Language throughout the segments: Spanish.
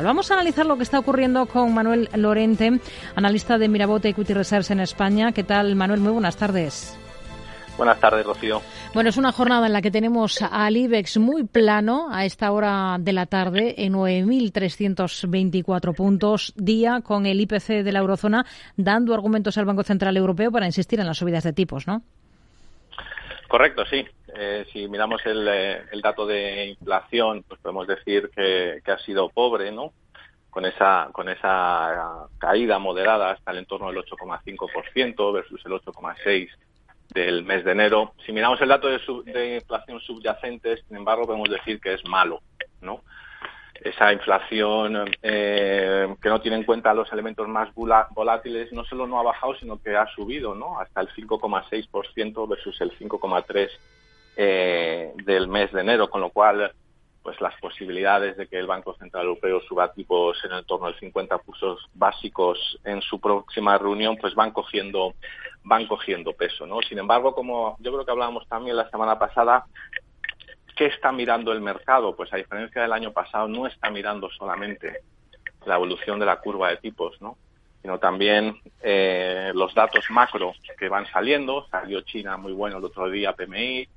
Vamos a analizar lo que está ocurriendo con Manuel Lorente, analista de Mirabote Equity Reserves en España. ¿Qué tal, Manuel? Muy buenas tardes. Buenas tardes, Rocío. Bueno, es una jornada en la que tenemos al IBEX muy plano a esta hora de la tarde, en 9.324 puntos día, con el IPC de la eurozona dando argumentos al Banco Central Europeo para insistir en las subidas de tipos, ¿no? Correcto, sí. Eh, si miramos eh, el, dato de inflación, pues podemos decir que, ha sido pobre, ¿no? Con esa, con esa caída moderada hasta el entorno del 8,5% versus el 8,6% del mes de enero. Si miramos el dato de, de inflación subyacente, sin embargo, podemos decir que es malo, ¿no? Esa inflación eh, que no tiene en cuenta los elementos más volátiles no solo no ha bajado, sino que ha subido ¿no? hasta el 5,6% versus el 5,3% eh, del mes de enero, con lo cual pues las posibilidades de que el Banco Central Europeo suba tipos en el torno del 50 puntos básicos en su próxima reunión pues van cogiendo van cogiendo peso no sin embargo como yo creo que hablábamos también la semana pasada ¿Qué está mirando el mercado? Pues a diferencia del año pasado, no está mirando solamente la evolución de la curva de tipos, ¿no? sino también eh, los datos macro que van saliendo. Salió China muy bueno el otro día, PMI.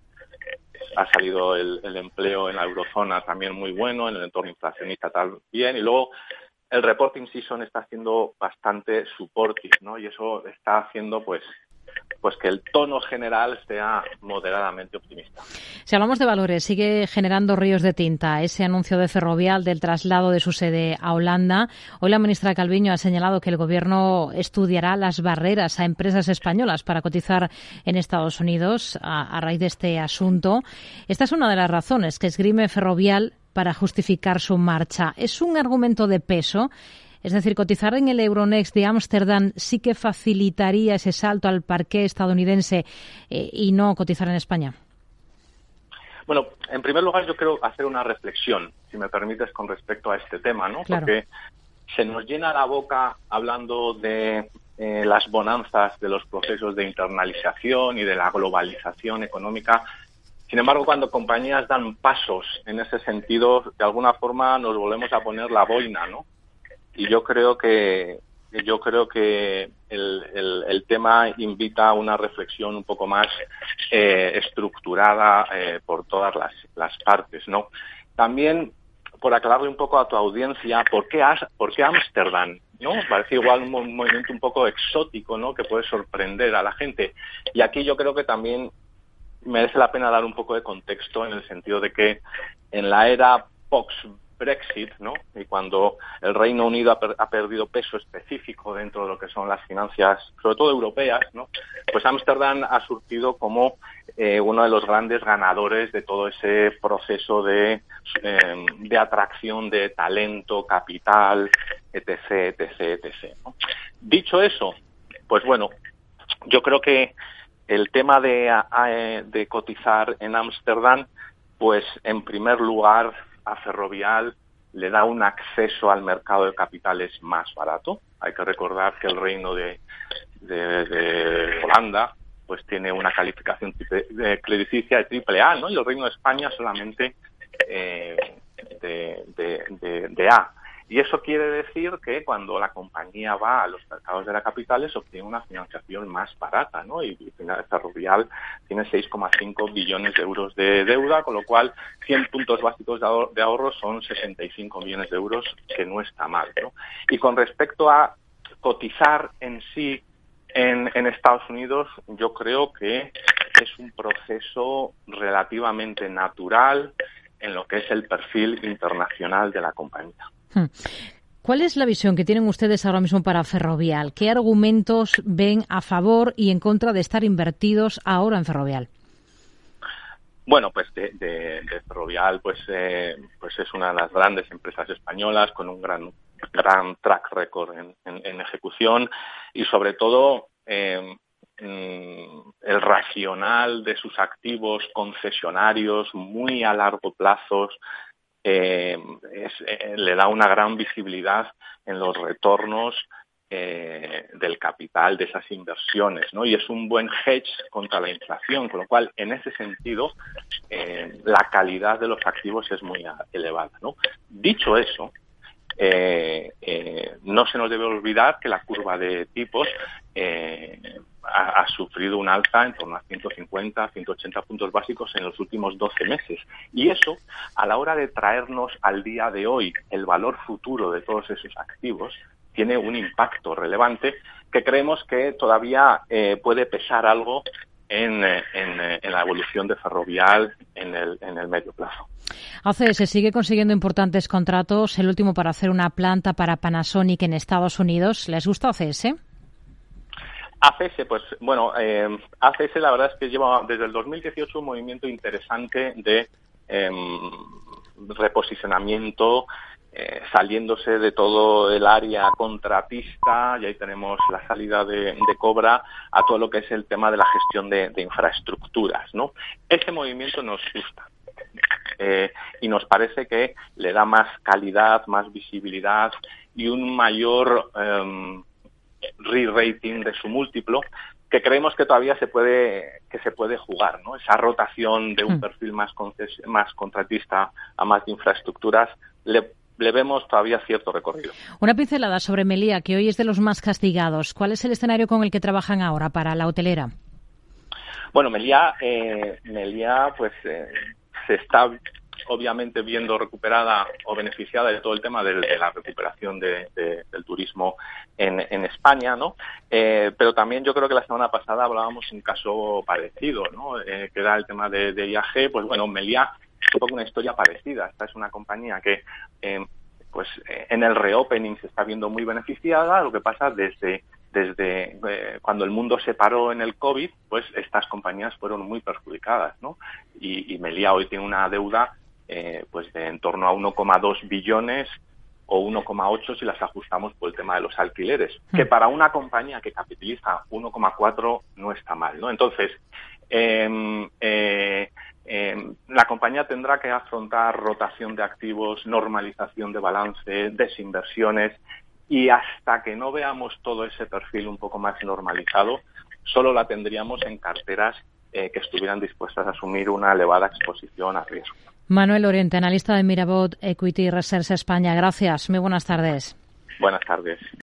Ha salido el, empleo en la eurozona también muy bueno, en el entorno inflacionista también. Y luego el reporting season está haciendo bastante supportive, ¿no? Y eso está haciendo, pues, pues que el tono general sea moderadamente optimista. Si hablamos de valores, sigue generando ríos de tinta ese anuncio de Ferrovial del traslado de su sede a Holanda. Hoy la ministra Calviño ha señalado que el Gobierno estudiará las barreras a empresas españolas para cotizar en Estados Unidos a, raíz de este asunto. Esta es una de las razones que esgrime Ferrovial para justificar su marcha. ¿Es un argumento de peso? Es decir, cotizar en el Euronext de Ámsterdam sí que facilitaría ese salto al parque estadounidense eh, y no cotizar en España. Bueno, en primer lugar yo quiero hacer una reflexión, si me permites, con respecto a este tema, ¿no? Porque se nos llena la boca hablando de eh, las bonanzas de los procesos de internalización y de la globalización económica. Sin embargo, cuando compañías dan pasos en ese sentido, de alguna forma nos volvemos a poner la boina, ¿no? Y yo creo que yo creo que el, el, tema invita a una reflexión un poco más eh, estructurada eh, por todas las, las partes, ¿no? También por aclararle un poco a tu audiencia, ¿por qué, por qué Ámsterdam? ¿no? Parece igual un, movimiento un poco exótico, ¿no? Que puede sorprender a la gente. Y aquí yo creo que también merece la pena dar un poco de contexto en el sentido de que en la era post Brexit, ¿no? Y cuando el Reino Unido ha, perdido peso específico dentro de lo que son las finanzas, sobre todo europeas, ¿no? Pues Ámsterdam ha surgido como eh, uno de los grandes ganadores de todo ese proceso de, em, de atracción de talento, capital, etc., etc., etc. Dicho eso, pues bueno, yo creo que el tema de, de cotizar en Ámsterdam, pues en primer lugar a Ferrovial le da un acceso al mercado de capitales más barato. Hay que recordar que el reino de, Holanda pues tiene una calificación de crediticia de triple A, ¿no? Y el reino de España solamente eh, de A. Y eso quiere decir que cuando la compañía va a los mercados de la capitales obtiene una financiación más barata, ¿no? Y Ferrovial tiene 6,5 billones de euros de deuda, con lo cual 100 puntos básicos de ahorro son 65 millones de euros, que no está mal, ¿no? Y con respecto a cotizar en sí en, Estados Unidos, yo creo que es un proceso relativamente natural en lo que es el perfil internacional de la compañía. Hmm. ¿Cuál es la visión que tienen ustedes ahora mismo para Ferrovial? ¿Qué argumentos ven a favor y en contra de estar invertidos ahora en Ferrovial? Bueno, pues de, Ferrovial, pues, eh, pues es una de las grandes empresas españolas con un gran gran track record en, ejecución y sobre todo eh, mm, el racional de sus activos concesionarios muy a largo plazo eh, eh, le da una gran visibilidad en los retornos eh, del capital de esas inversiones, ¿no? Y es un buen hedge contra la inflación, con lo cual, en ese sentido, la calidad de los activos es muy elevada, ¿no? Dicho eso, eh, eh, no se nos debe olvidar que la curva de tipos ha, sufrido un alza en torno a 150, 180 puntos básicos en los últimos 12 meses. Y eso, a la hora de traernos al día de hoy el valor futuro de todos esos activos, tiene un impacto relevante que creemos que todavía puede pesar algo en, la evolución de Ferrovial en el, en el medio plazo. ACS sigue consiguiendo importantes contratos, el último para hacer una planta para Panasonic en Estados Unidos. ¿Les gusta ACS? ACS, pues bueno, eh, ACS la verdad es que lleva desde el 2018 un movimiento interesante de em, reposicionamiento, eh, saliéndose de todo el área contratista, y ahí tenemos la salida de, Cobra, a todo lo que es el tema de la gestión de, de infraestructuras. ¿no? Ese movimiento nos gusta. Eh, y nos parece que le da más calidad, más visibilidad y un mayor um, re-rating de su múltiplo que creemos que todavía se puede que se puede jugar, ¿no? Esa rotación de un hmm. perfil más más contratista a más de infraestructuras le, le vemos todavía cierto recorrido. Una pincelada sobre Melía, que hoy es de los más castigados. ¿Cuál es el escenario con el que trabajan ahora para la hotelera? Bueno, Melía, eh, pues eh, se está obviamente viendo recuperada o beneficiada de todo el tema de, la recuperación del turismo en, España, ¿no? Eh, pero también yo creo que la semana pasada hablábamos un caso parecido, ¿no? Eh, que era el tema de, IAG, pues bueno, Meliá un poco una historia parecida. Esta es una compañía que eh, pues en el reopening se está viendo muy beneficiada, lo que pasa desde desde eh, cuando el mundo se paró en el COVID, pues estas compañías fueron muy perjudicadas, ¿no? Y, y Melia hoy tiene una deuda eh, pues de en torno a 1,2 billones o 1,8 si las ajustamos por el tema de los alquileres, hmm. que para una compañía que capitaliza 1,4 no está mal, ¿no? Entonces, em, eh, la compañía tendrá que afrontar rotación de activos, normalización de balance, desinversiones y hasta que no veamos todo ese perfil un poco más normalizado, solo la tendríamos en carteras eh, que estuvieran dispuestas a asumir una elevada exposición a riesgo. Manuel Oriente, analista de Mirabot Equity Research España. Gracias. Muy buenas tardes. Buenas tardes.